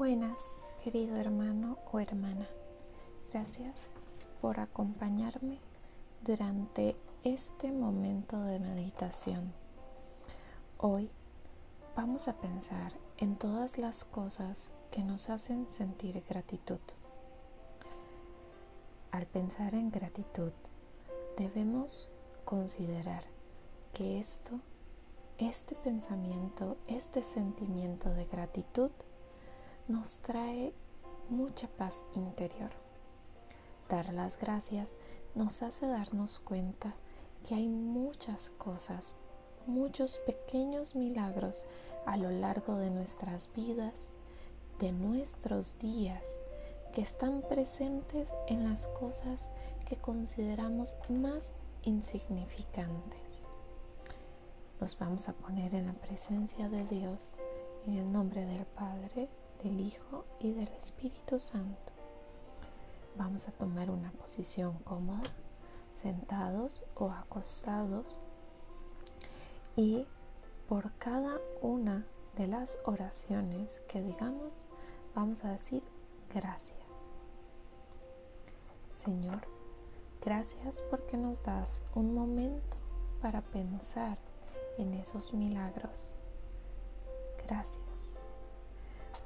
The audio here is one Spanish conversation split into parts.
Buenas, querido hermano o hermana. Gracias por acompañarme durante este momento de meditación. Hoy vamos a pensar en todas las cosas que nos hacen sentir gratitud. Al pensar en gratitud, debemos considerar que esto, este pensamiento, este sentimiento de gratitud nos trae mucha paz interior. Dar las gracias nos hace darnos cuenta que hay muchas cosas, muchos pequeños milagros a lo largo de nuestras vidas, de nuestros días, que están presentes en las cosas que consideramos más insignificantes. Nos vamos a poner en la presencia de Dios en el nombre del Padre, del Hijo y del Espíritu Santo. Vamos a tomar una posición cómoda, sentados o acostados y por cada una de las oraciones que digamos vamos a decir gracias. Señor, gracias porque nos das un momento para pensar en esos milagros. Gracias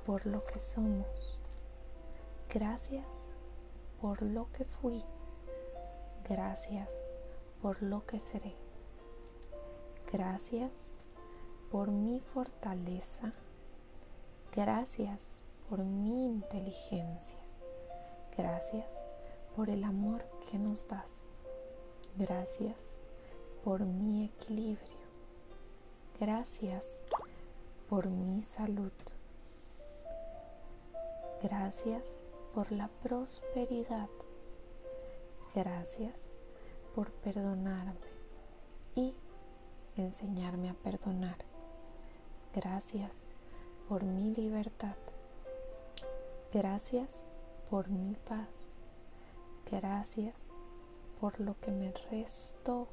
por lo que somos. Gracias por lo que fui. Gracias por lo que seré. Gracias por mi fortaleza. Gracias por mi inteligencia. Gracias por el amor que nos das. Gracias por mi equilibrio. Gracias por mi salud. Gracias por la prosperidad. Gracias por perdonarme y enseñarme a perdonar. Gracias por mi libertad. Gracias por mi paz. Gracias por lo que me restó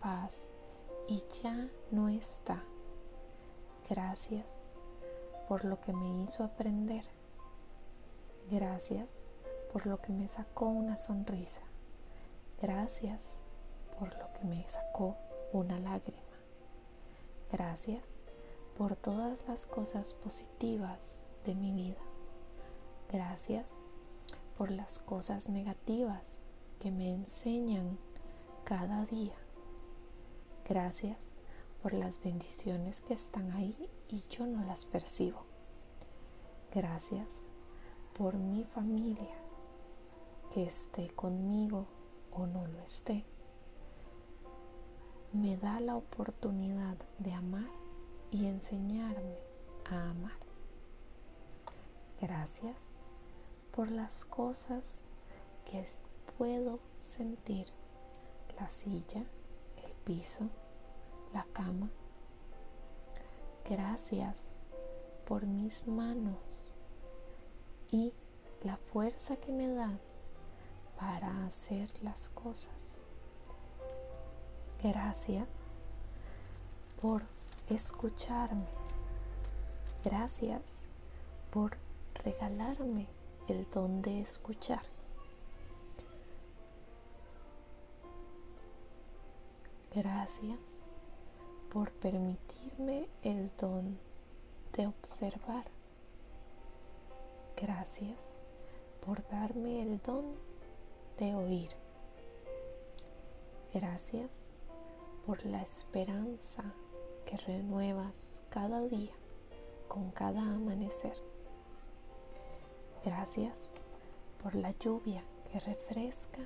paz y ya no está. Gracias por lo que me hizo aprender. Gracias por lo que me sacó una sonrisa. Gracias por lo que me sacó una lágrima. Gracias por todas las cosas positivas de mi vida. Gracias por las cosas negativas que me enseñan cada día. Gracias por las bendiciones que están ahí y yo no las percibo. Gracias por mi familia, que esté conmigo o no lo esté, me da la oportunidad de amar y enseñarme a amar. Gracias por las cosas que puedo sentir, la silla, el piso, la cama. Gracias por mis manos y la fuerza que me das para hacer las cosas. Gracias por escucharme. Gracias por regalarme el don de escuchar. Gracias por permitirme el don de observar. Gracias por darme el don de oír. Gracias por la esperanza que renuevas cada día con cada amanecer. Gracias por la lluvia que refresca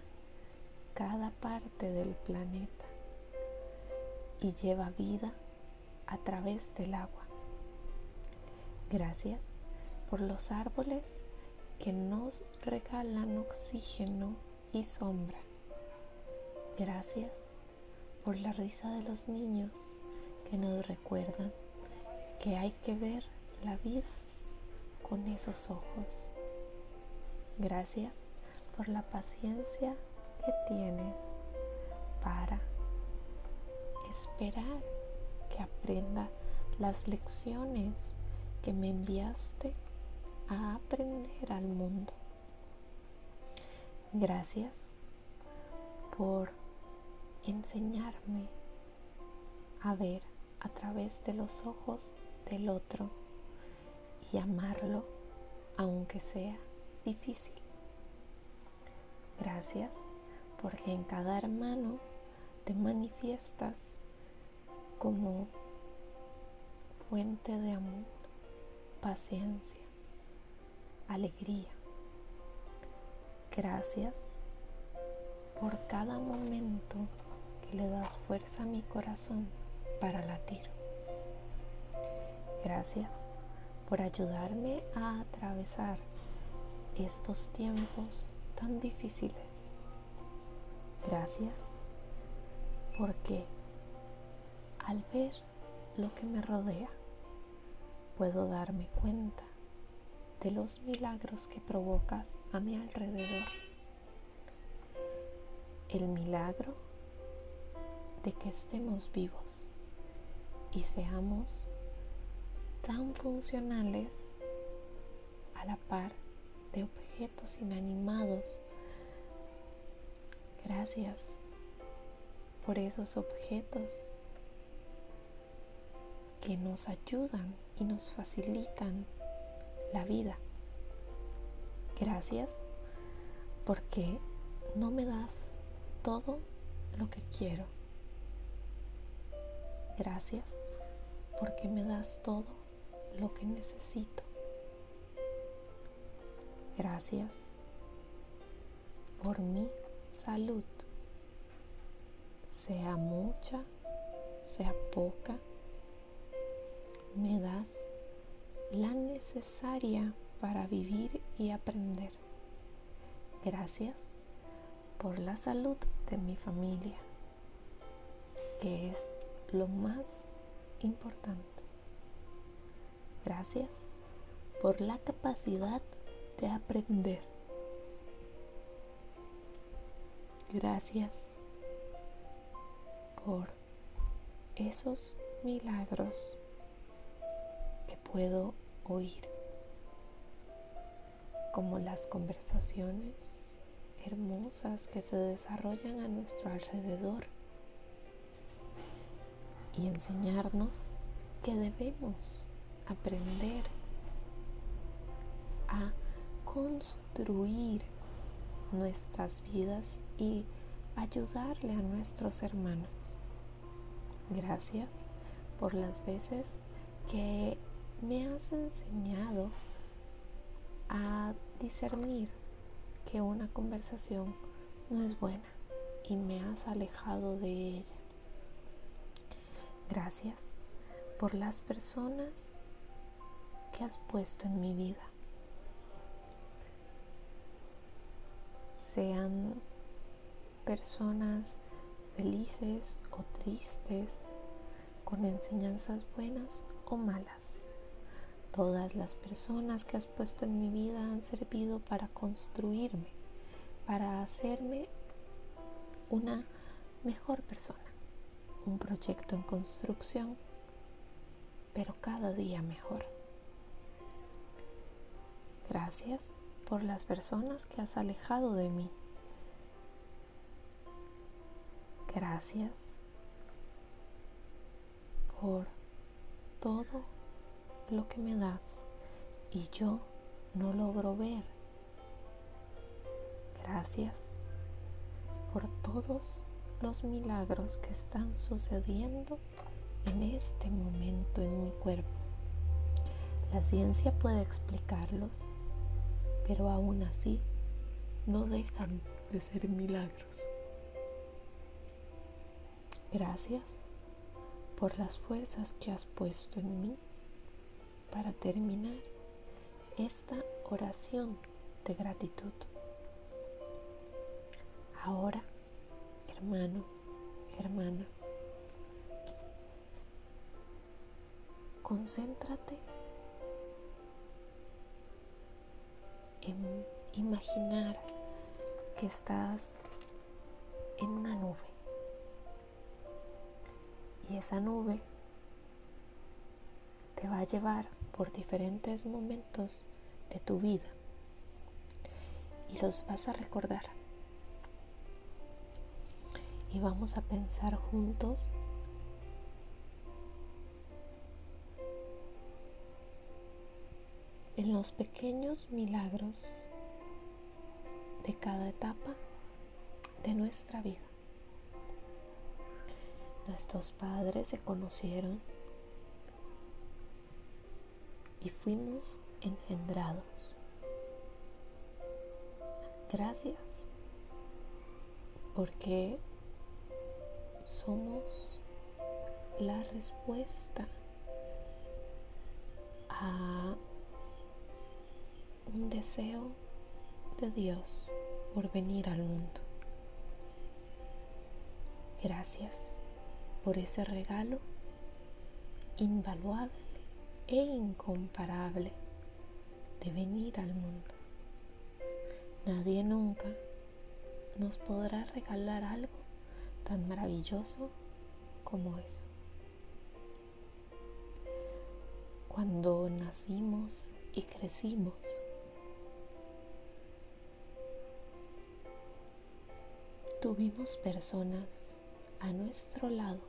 cada parte del planeta y lleva vida a través del agua. Gracias por los árboles que nos regalan oxígeno y sombra. Gracias por la risa de los niños que nos recuerdan que hay que ver la vida con esos ojos. Gracias por la paciencia que tienes para esperar que aprenda las lecciones que me enviaste a aprender al mundo. Gracias por enseñarme a ver a través de los ojos del otro y amarlo aunque sea difícil. Gracias porque en cada hermano te manifiestas como fuente de amor, paciencia, alegría. Gracias por cada momento que le das fuerza a mi corazón para latir. Gracias por ayudarme a atravesar estos tiempos tan difíciles. Gracias porque al ver lo que me rodea puedo darme cuenta de los milagros que provocas a mi alrededor. El milagro de que estemos vivos y seamos tan funcionales a la par de objetos inanimados. Gracias por esos objetos que nos ayudan y nos facilitan la vida. Gracias porque no me das todo lo que quiero. Gracias porque me das todo lo que necesito. Gracias por mi salud, sea mucha, sea poca, me das la necesaria para vivir y aprender. Gracias por la salud de mi familia, que es lo más importante. Gracias por la capacidad de aprender. Gracias por esos milagros puedo oír, como las conversaciones hermosas que se desarrollan a nuestro alrededor y enseñarnos que debemos aprender a construir nuestras vidas y ayudarle a nuestros hermanos. Gracias por las veces que me has enseñado a discernir que una conversación no es buena y me has alejado de ella. Gracias por las personas que has puesto en mi vida. sean personas felices o tristes, con enseñanzas buenas o malas. Todas las personas que has puesto en mi vida han servido para construirme, para hacerme una mejor persona, un proyecto en construcción, pero cada día mejor. Gracias por las personas que has alejado de mí. Gracias por todo lo que me das y yo no logro ver. Gracias por todos los milagros que están sucediendo en este momento en mi cuerpo. La ciencia puede explicarlos, pero aún así no dejan de ser milagros. Gracias por las fuerzas que has puesto en mí para terminar esta oración de gratitud. Ahora, hermano, hermana, concéntrate imaginar que estás en una nube y esa nube te va a llevar por diferentes momentos de tu vida y los vas a recordar. Y vamos a pensar juntos en los pequeños milagros de cada etapa de nuestra vida. Nuestros padres se conocieron y fuimos engendrados. Gracias porque somos la respuesta a un deseo de Dios por venir al mundo. Gracias por ese regalo invaluable e incomparable de venir al mundo. Nadie nunca nos podrá regalar algo tan maravilloso como eso. Cuando nacimos y crecimos, tuvimos personas a nuestro lado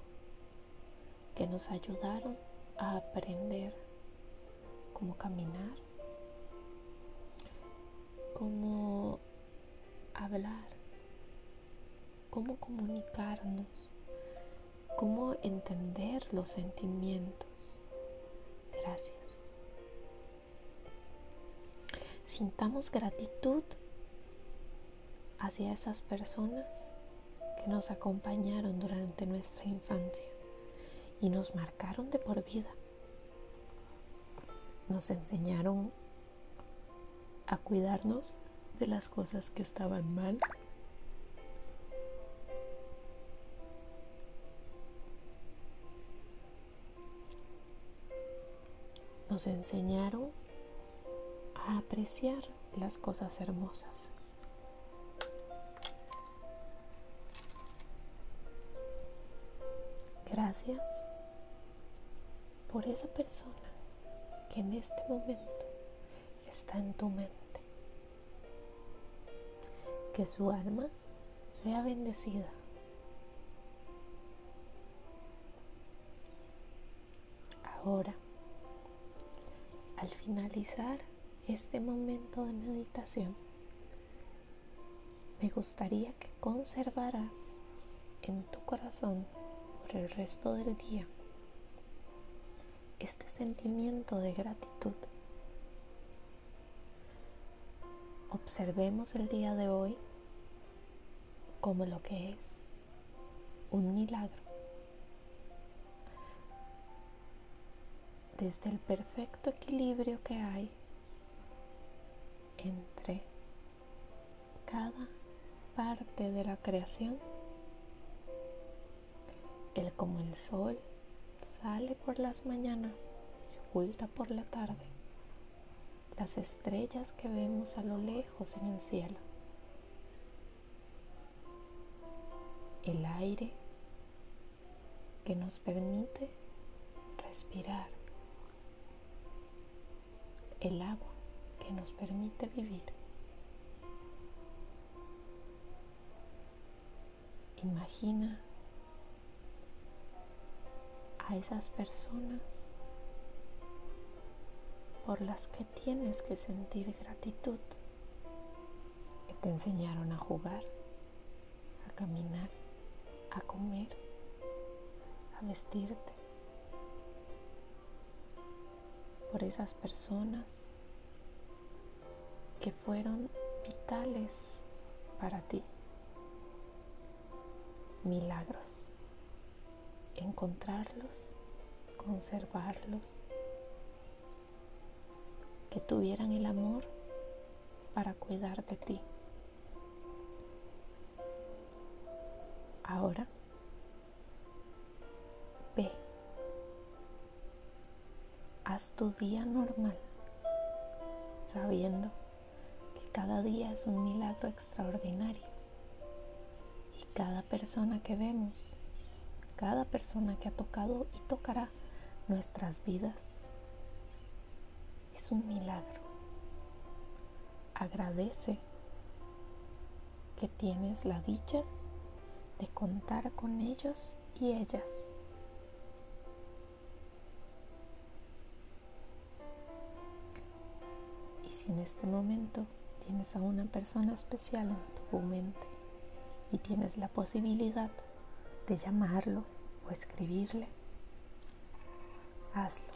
que nos ayudaron a aprender cómo caminar, cómo hablar, cómo comunicarnos, cómo entender los sentimientos. Gracias. Sintamos gratitud hacia esas personas que nos acompañaron durante nuestra infancia y nos marcaron de por vida. Nos enseñaron a cuidarnos de las cosas que estaban mal. Nos enseñaron a apreciar las cosas hermosas. Gracias por esa persona que en este momento está en tu mente. Que su alma sea bendecida. Ahora, al finalizar este momento de meditación, me gustaría que conservaras en tu corazón por el resto del día este sentimiento de gratitud. Observemos el día de hoy como lo que es un milagro. Desde el perfecto equilibrio que hay entre cada parte de la creación, el como el sol sale por las mañanas se oculta por la tarde. Las estrellas que vemos a lo lejos en el cielo. El aire que nos permite respirar. El agua que nos permite vivir. Imagina a esas personas por las que tienes que sentir gratitud, que te enseñaron a jugar, a caminar, a comer, a vestirte, por esas personas que fueron vitales para ti, milagros encontrarlos, conservarlos, que tuvieran el amor para cuidar de ti. Ahora, ve, haz tu día normal, sabiendo que cada día es un milagro extraordinario y cada persona que vemos cada persona que ha tocado y tocará nuestras vidas es un milagro. agradece que tienes la dicha de contar con ellos y ellas. Y si en este momento tienes a una persona especial en tu mente y tienes la posibilidad llamarlo o escribirle, hazlo.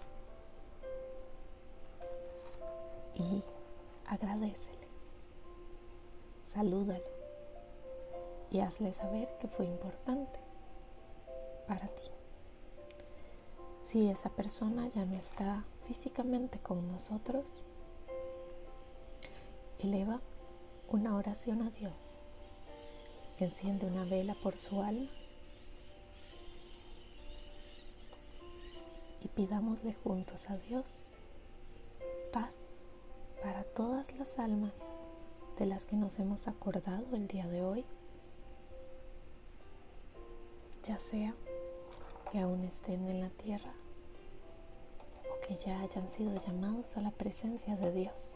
Y agradecele, salúdalo y hazle saber que fue importante para ti. Si esa persona ya no está físicamente con nosotros, eleva una oración a Dios, enciende una vela por su alma y pidámosle juntos a Dios paz para todas las almas de las que nos hemos acordado el día de hoy, ya sea que aún estén en la tierra o que ya hayan sido llamados a la presencia de Dios.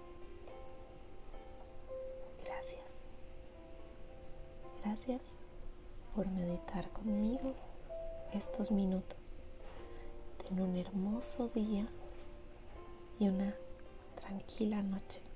Gracias. Gracias por meditar conmigo estos minutos. Ten un hermoso día y una tranquila noche.